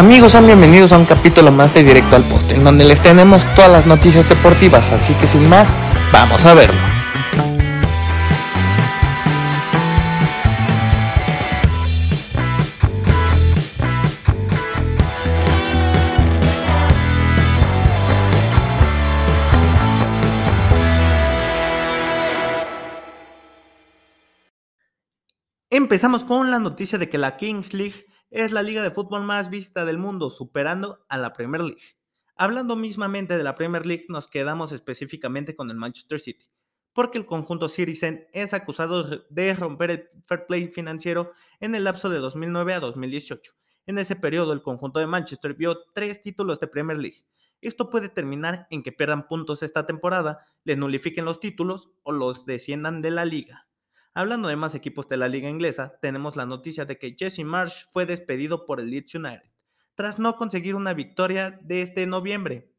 Amigos, sean bienvenidos a un capítulo más de Directo al Poste, en donde les tenemos todas las noticias deportivas, así que sin más, vamos a verlo. Empezamos con la noticia de que la Kings League es la liga de fútbol más vista del mundo, superando a la Premier League. Hablando mismamente de la Premier League, nos quedamos específicamente con el Manchester City, porque el conjunto Citizen es acusado de romper el fair play financiero en el lapso de 2009 a 2018. En ese periodo, el conjunto de Manchester vio tres títulos de Premier League. Esto puede terminar en que pierdan puntos esta temporada, le nulifiquen los títulos o los desciendan de la liga. Hablando de más equipos de la liga inglesa, tenemos la noticia de que Jesse Marsh fue despedido por el Leeds United, tras no conseguir una victoria de este noviembre.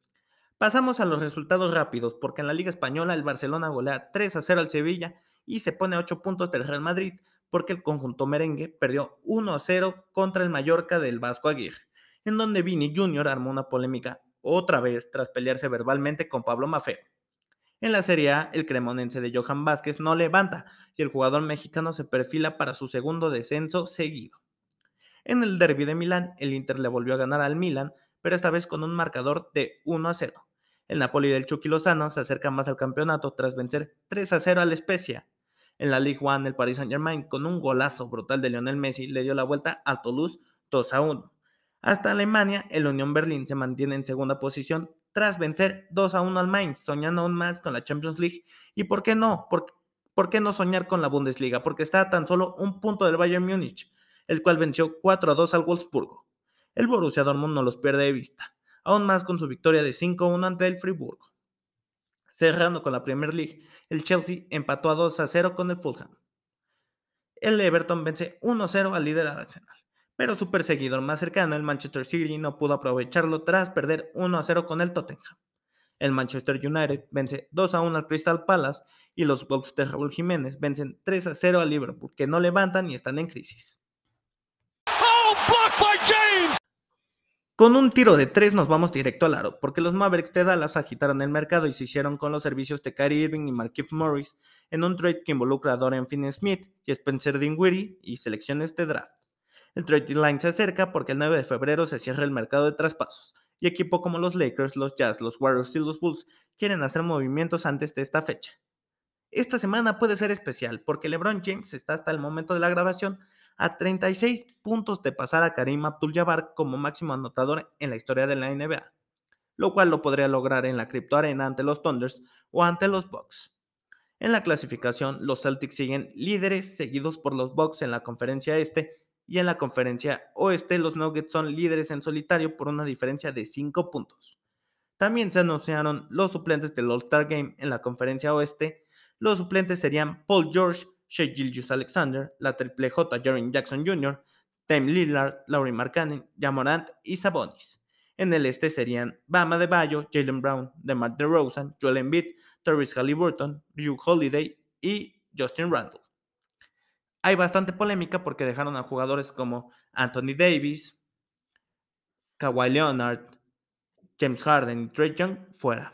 Pasamos a los resultados rápidos, porque en la liga española el Barcelona golea 3 a 0 al Sevilla y se pone a 8 puntos del Real Madrid, porque el conjunto merengue perdió 1 a 0 contra el Mallorca del Vasco Aguirre, en donde Vini Jr. armó una polémica otra vez tras pelearse verbalmente con Pablo Mafeo. En la Serie A, el cremonense de Johan Vázquez no levanta y el jugador mexicano se perfila para su segundo descenso seguido. En el derby de Milán, el Inter le volvió a ganar al Milan, pero esta vez con un marcador de 1 a 0. El Napoli del Chucky Lozano se acerca más al campeonato tras vencer 3 a 0 al Spezia. En la Ligue 1, el Paris Saint-Germain, con un golazo brutal de Lionel Messi, le dio la vuelta a Toulouse 2 a 1. Hasta Alemania, el Unión Berlín se mantiene en segunda posición tras vencer 2 a 1 al Mainz, soñando aún más con la Champions League. ¿Y por qué no? ¿Por, qué no soñar con la Bundesliga? Porque está tan solo un punto del Bayern Múnich, el cual venció 4 a 2 al Wolfsburgo. El Borussia Dortmund no los pierde de vista, aún más con su victoria de 5 a 1 ante el Friburgo. Cerrando con la Premier League, el Chelsea empató a 2 a 0 con el Fulham. El Everton vence 1 a 0 al líder Arsenal pero su perseguidor más cercano, el Manchester City, no pudo aprovecharlo tras perder 1 a 0 con el Tottenham. El Manchester United vence 2 a 1 al Crystal Palace y los Wolves de Raúl Jiménez vencen 3 a 0 al Liverpool, que no levantan y están en crisis. Oh, con un tiro de 3 nos vamos directo al aro, porque los Mavericks de Dallas agitaron el mercado y se hicieron con los servicios de Kyrie Irving y Markif Morris en un trade que involucra a Dorian Finney-Smith y Spencer Dinwiddie y selecciones de draft. El trading line se acerca porque el 9 de febrero se cierra el mercado de traspasos y equipos como los Lakers, los Jazz, los Warriors y los Bulls quieren hacer movimientos antes de esta fecha. Esta semana puede ser especial porque LeBron James está hasta el momento de la grabación a 36 puntos de pasar a Karim Abdul-Jabbar como máximo anotador en la historia de la NBA, lo cual lo podría lograr en la criptoarena ante los Thunders o ante los Bucks. En la clasificación, los Celtics siguen líderes seguidos por los Bucks en la conferencia este y en la conferencia oeste los Nuggets son líderes en solitario por una diferencia de 5 puntos. También se anunciaron los suplentes del All-Star Game en la conferencia oeste. Los suplentes serían Paul George, Shea Gilgius Alexander, la Triple J Jaren Jackson Jr., Time Lillard, Laurie Markkanen, Jamorant y Sabonis. En el este serían Bama de Bayo, Jalen Brown, DeMar DeRozan, Joel Embiid, Therese Halliburton, Drew Holiday y Justin Randle hay bastante polémica porque dejaron a jugadores como Anthony Davis, Kawhi Leonard, James Harden y Trey Young fuera.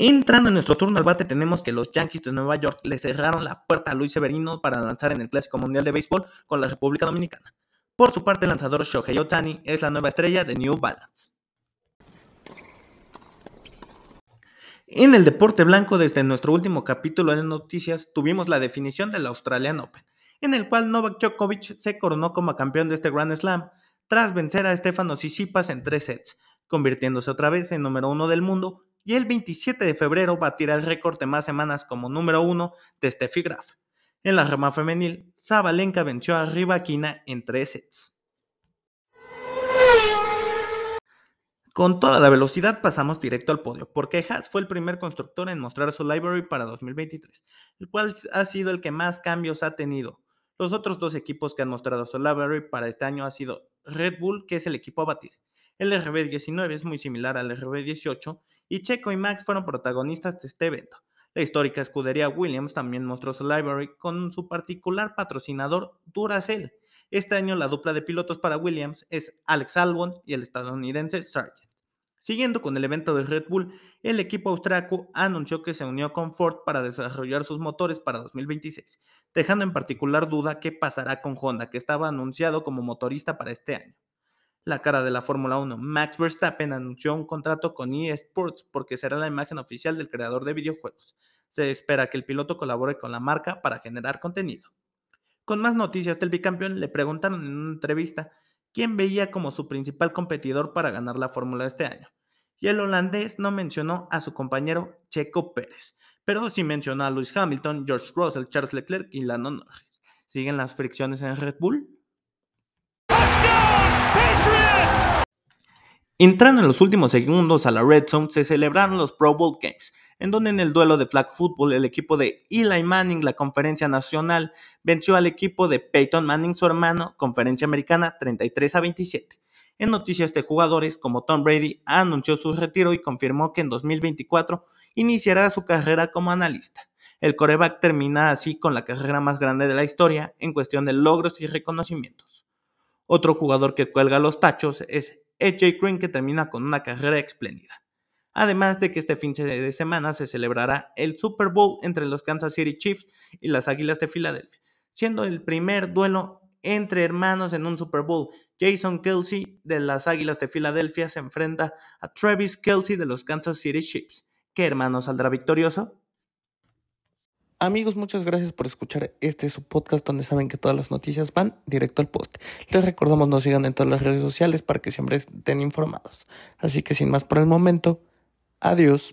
Entrando en nuestro turno al bate, tenemos que los Yankees de Nueva York le cerraron la puerta a Luis Severino para lanzar en el Clásico Mundial de Béisbol con la República Dominicana. Por su parte, el lanzador Shohei Otani es la nueva estrella de New Balance. En el deporte blanco, desde nuestro último capítulo de noticias, tuvimos la definición del Australian Open, en el cual Novak Djokovic se coronó como campeón de este Grand Slam tras vencer a Stefano Tsitsipas en tres sets, convirtiéndose otra vez en número uno del mundo y el 27 de febrero batirá el récord de más semanas como número uno de Steffi Graf. En la rama femenil, Zabalenka venció a Rybakina en tres sets. Con toda la velocidad pasamos directo al podio, porque Haas fue el primer constructor en mostrar su library para 2023, el cual ha sido el que más cambios ha tenido. Los otros dos equipos que han mostrado su library para este año ha sido Red Bull, que es el equipo a batir. El RB19 es muy similar al RB18 y Checo y Max fueron protagonistas de este evento. La histórica escudería Williams también mostró su library con su particular patrocinador Duracell, Este año la dupla de pilotos para Williams es Alex Albon y el estadounidense Sargent. Siguiendo con el evento de Red Bull, el equipo austriaco anunció que se unió con Ford para desarrollar sus motores para 2026, dejando en particular duda qué pasará con Honda, que estaba anunciado como motorista para este año. La cara de la Fórmula 1, Max Verstappen anunció un contrato con eSports porque será la imagen oficial del creador de videojuegos. Se espera que el piloto colabore con la marca para generar contenido. Con más noticias del bicampeón, le preguntaron en una entrevista quién veía como su principal competidor para ganar la fórmula este año. Y el holandés no mencionó a su compañero Checo Pérez, pero sí mencionó a Lewis Hamilton, George Russell, Charles Leclerc y Lando Norris. ¿Siguen las fricciones en Red Bull? Entrando en los últimos segundos a la Red Zone, se celebraron los Pro Bowl Games, en donde en el duelo de flag football el equipo de Eli Manning, la conferencia nacional, venció al equipo de Peyton Manning, su hermano, conferencia americana, 33 a 27. En noticias de jugadores, como Tom Brady anunció su retiro y confirmó que en 2024 iniciará su carrera como analista. El coreback termina así con la carrera más grande de la historia en cuestión de logros y reconocimientos. Otro jugador que cuelga los tachos es AJ Green que termina con una carrera espléndida. Además de que este fin de semana se celebrará el Super Bowl entre los Kansas City Chiefs y las Águilas de Filadelfia, siendo el primer duelo entre hermanos en un Super Bowl. Jason Kelsey de las Águilas de Filadelfia se enfrenta a Travis Kelsey de los Kansas City Chiefs. ¿Qué hermano saldrá victorioso? Amigos, muchas gracias por escuchar este su podcast donde saben que todas las noticias van directo al post. Les recordamos nos sigan en todas las redes sociales para que siempre estén informados. Así que sin más por el momento, adiós.